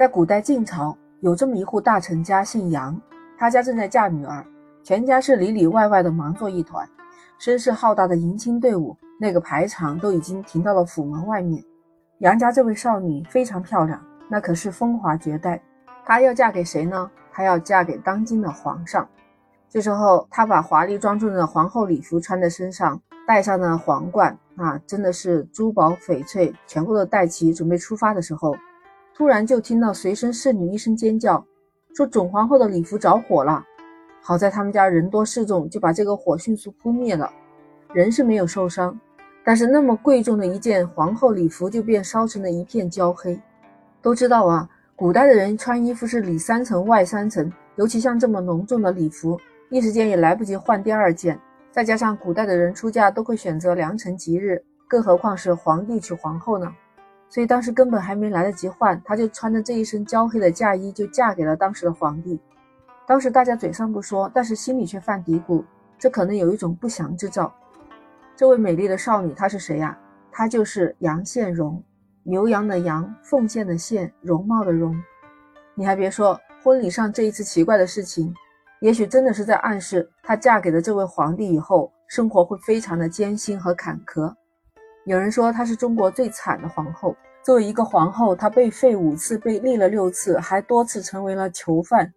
在古代晋朝，有这么一户大臣家，姓杨，他家正在嫁女儿，全家是里里外外的忙作一团，声势浩大的迎亲队伍，那个排场都已经停到了府门外面。杨家这位少女非常漂亮，那可是风华绝代。她要嫁给谁呢？她要嫁给当今的皇上。这时候，她把华丽庄重的皇后礼服穿在身上，戴上了皇冠，啊，真的是珠宝翡翠全部都戴齐，准备出发的时候，突然就听到随身侍女一声尖叫，说准皇后的礼服着火了。好在他们家人多势众，就把这个火迅速扑灭了，人是没有受伤。但是那么贵重的一件皇后礼服就变烧成了一片焦黑。都知道啊，古代的人穿衣服是里三层外三层，尤其像这么隆重的礼服，一时间也来不及换第二件。再加上古代的人出嫁都会选择良辰吉日，更何况是皇帝娶皇后呢？所以当时根本还没来得及换，她就穿着这一身焦黑的嫁衣就嫁给了当时的皇帝。当时大家嘴上不说，但是心里却犯嘀咕，这可能有一种不祥之兆。这位美丽的少女，她是谁呀？她就是杨宪荣，牛羊的羊，奉献的献，容貌的容。你还别说，婚礼上这一次奇怪的事情，也许真的是在暗示她嫁给了这位皇帝以后，生活会非常的艰辛和坎坷。有人说她是中国最惨的皇后。作为一个皇后，她被废五次，被立了六次，还多次成为了囚犯。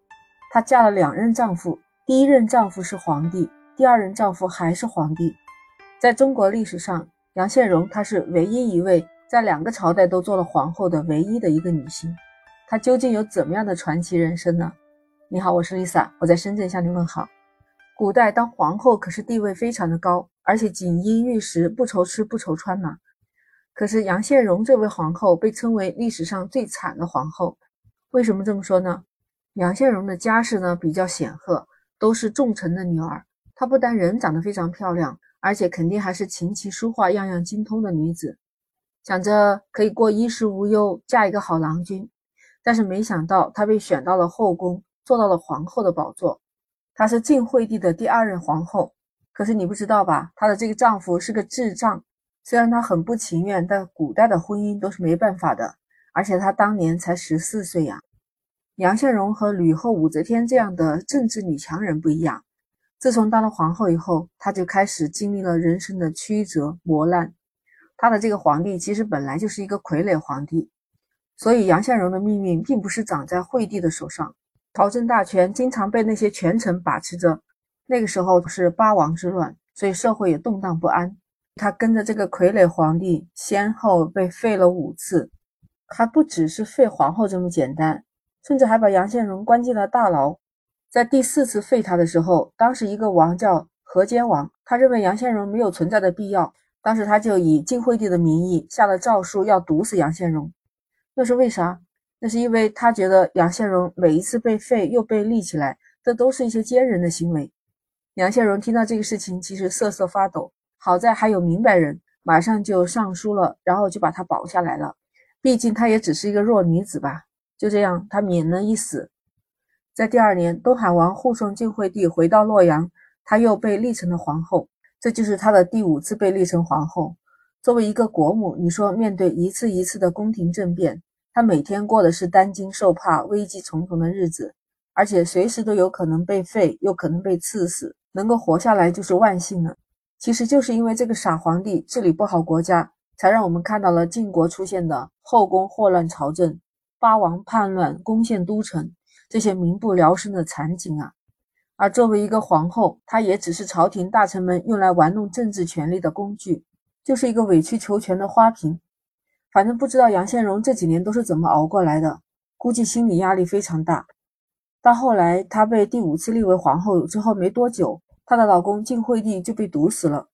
她嫁了两任丈夫，第一任丈夫是皇帝，第二任丈夫还是皇帝。在中国历史上，杨宪荣她是唯一一位在两个朝代都做了皇后的唯一的一个女性。她究竟有怎么样的传奇人生呢？你好，我是 Lisa，我在深圳向你问好。古代当皇后可是地位非常的高，而且锦衣玉食，不愁吃不愁穿嘛。可是杨宪荣这位皇后被称为历史上最惨的皇后，为什么这么说呢？杨宪荣的家世呢比较显赫，都是重臣的女儿。她不但人长得非常漂亮。而且肯定还是琴棋书画样样精通的女子，想着可以过衣食无忧，嫁一个好郎君。但是没想到她被选到了后宫，坐到了皇后的宝座。她是晋惠帝的第二任皇后。可是你不知道吧？她的这个丈夫是个智障。虽然她很不情愿，但古代的婚姻都是没办法的。而且她当年才十四岁呀。杨宪荣和吕后、武则天这样的政治女强人不一样。自从当了皇后以后，她就开始经历了人生的曲折磨难。她的这个皇帝其实本来就是一个傀儡皇帝，所以杨宪荣的命运并不是长在惠帝的手上，朝政大权经常被那些权臣把持着。那个时候是八王之乱，所以社会也动荡不安。他跟着这个傀儡皇帝先后被废了五次，还不只是废皇后这么简单，甚至还把杨宪荣关进了大牢。在第四次废他的时候，当时一个王叫河间王，他认为杨宪荣没有存在的必要，当时他就以晋惠帝的名义下了诏书，要毒死杨宪荣。那是为啥？那是因为他觉得杨宪荣每一次被废又被立起来，这都是一些奸人的行为。杨宪荣听到这个事情，其实瑟瑟发抖。好在还有明白人，马上就上书了，然后就把他保下来了。毕竟她也只是一个弱女子吧。就这样，她免了一死。在第二年，东海王护送晋惠帝回到洛阳，她又被立成了皇后。这就是她的第五次被立成皇后。作为一个国母，你说面对一次一次的宫廷政变，她每天过的是担惊受怕、危机重重的日子，而且随时都有可能被废，又可能被赐死，能够活下来就是万幸了。其实就是因为这个傻皇帝治理不好国家，才让我们看到了晋国出现的后宫祸乱朝政、八王叛乱、攻陷都城。这些民不聊生的场景啊，而作为一个皇后，她也只是朝廷大臣们用来玩弄政治权力的工具，就是一个委曲求全的花瓶。反正不知道杨宪荣这几年都是怎么熬过来的，估计心理压力非常大。到后来，她被第五次立为皇后之后没多久，她的老公晋惠帝就被毒死了。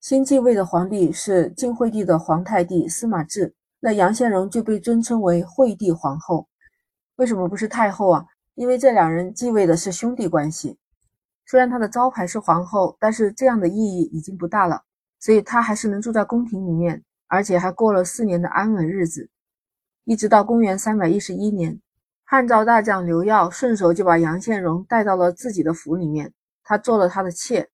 新继位的皇帝是晋惠帝的皇太弟司马质，那杨宪荣就被尊称为惠帝皇后。为什么不是太后啊？因为这两人继位的是兄弟关系，虽然她的招牌是皇后，但是这样的意义已经不大了，所以她还是能住在宫廷里面，而且还过了四年的安稳日子，一直到公元三百一十一年，汉赵大将刘耀顺手就把杨宪荣带到了自己的府里面，他做了他的妾。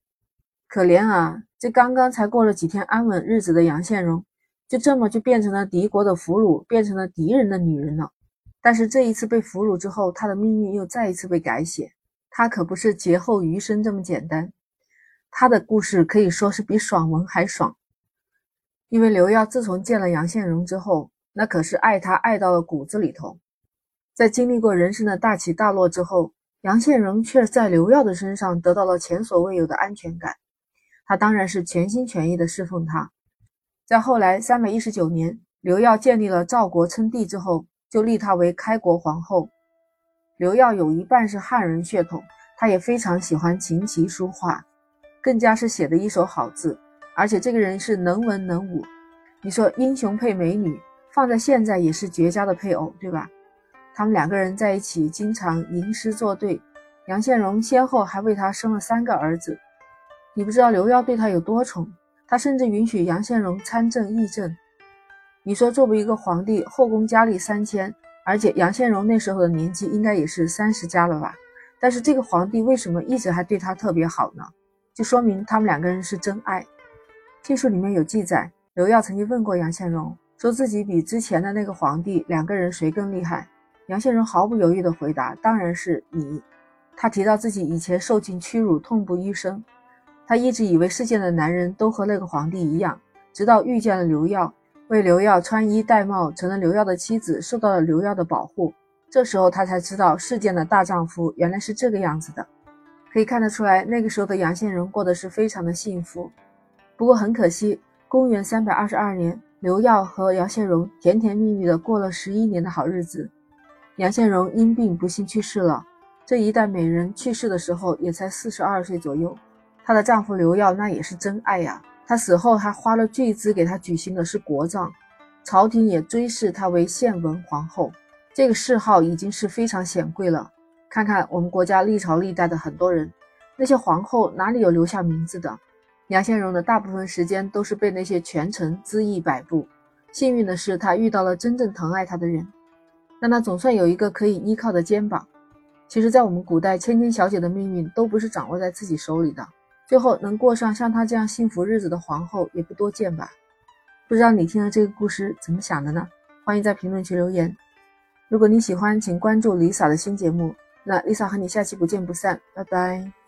可怜啊，这刚刚才过了几天安稳日子的杨宪荣，就这么就变成了敌国的俘虏，变成了敌人的女人了。但是这一次被俘虏之后，他的命运又再一次被改写。他可不是劫后余生这么简单，他的故事可以说是比爽文还爽。因为刘耀自从见了杨宪荣之后，那可是爱他爱到了骨子里头。在经历过人生的大起大落之后，杨宪荣却在刘耀的身上得到了前所未有的安全感。他当然是全心全意的侍奉他。在后来三百一十九年，刘耀建立了赵国称帝之后。就立她为开国皇后。刘耀有一半是汉人血统，他也非常喜欢琴棋书画，更加是写的一手好字。而且这个人是能文能武。你说英雄配美女，放在现在也是绝佳的配偶，对吧？他们两个人在一起，经常吟诗作对。杨宪荣先后还为他生了三个儿子。你不知道刘耀对他有多宠，他甚至允许杨宪荣参政议政。你说作为一个皇帝，后宫佳丽三千，而且杨宪荣那时候的年纪应该也是三十加了吧？但是这个皇帝为什么一直还对他特别好呢？就说明他们两个人是真爱。记述里面有记载，刘耀曾经问过杨宪荣，说自己比之前的那个皇帝两个人谁更厉害？杨宪荣毫不犹豫地回答：“当然是你。”他提到自己以前受尽屈辱，痛不欲生。他一直以为世间的男人都和那个皇帝一样，直到遇见了刘耀。为刘耀穿衣戴帽，成了刘耀的妻子，受到了刘耀的保护。这时候他才知道，世间的大丈夫原来是这个样子的。可以看得出来，那个时候的杨宪荣过得是非常的幸福。不过很可惜，公元三百二十二年，刘耀和杨宪荣甜甜蜜蜜的过了十一年的好日子。杨宪荣因病不幸去世了。这一代美人去世的时候也才四十二岁左右。她的丈夫刘耀那也是真爱呀。她死后还花了巨资给她举行的是国葬，朝廷也追谥她为献文皇后，这个谥号已经是非常显贵了。看看我们国家历朝历代的很多人，那些皇后哪里有留下名字的？杨宪荣的大部分时间都是被那些权臣恣意摆布。幸运的是，他遇到了真正疼爱他的人，让他总算有一个可以依靠的肩膀。其实，在我们古代，千金小姐的命运都不是掌握在自己手里的。最后能过上像她这样幸福日子的皇后也不多见吧？不知道你听了这个故事怎么想的呢？欢迎在评论区留言。如果你喜欢，请关注 Lisa 的新节目。那 Lisa 和你下期不见不散，拜拜。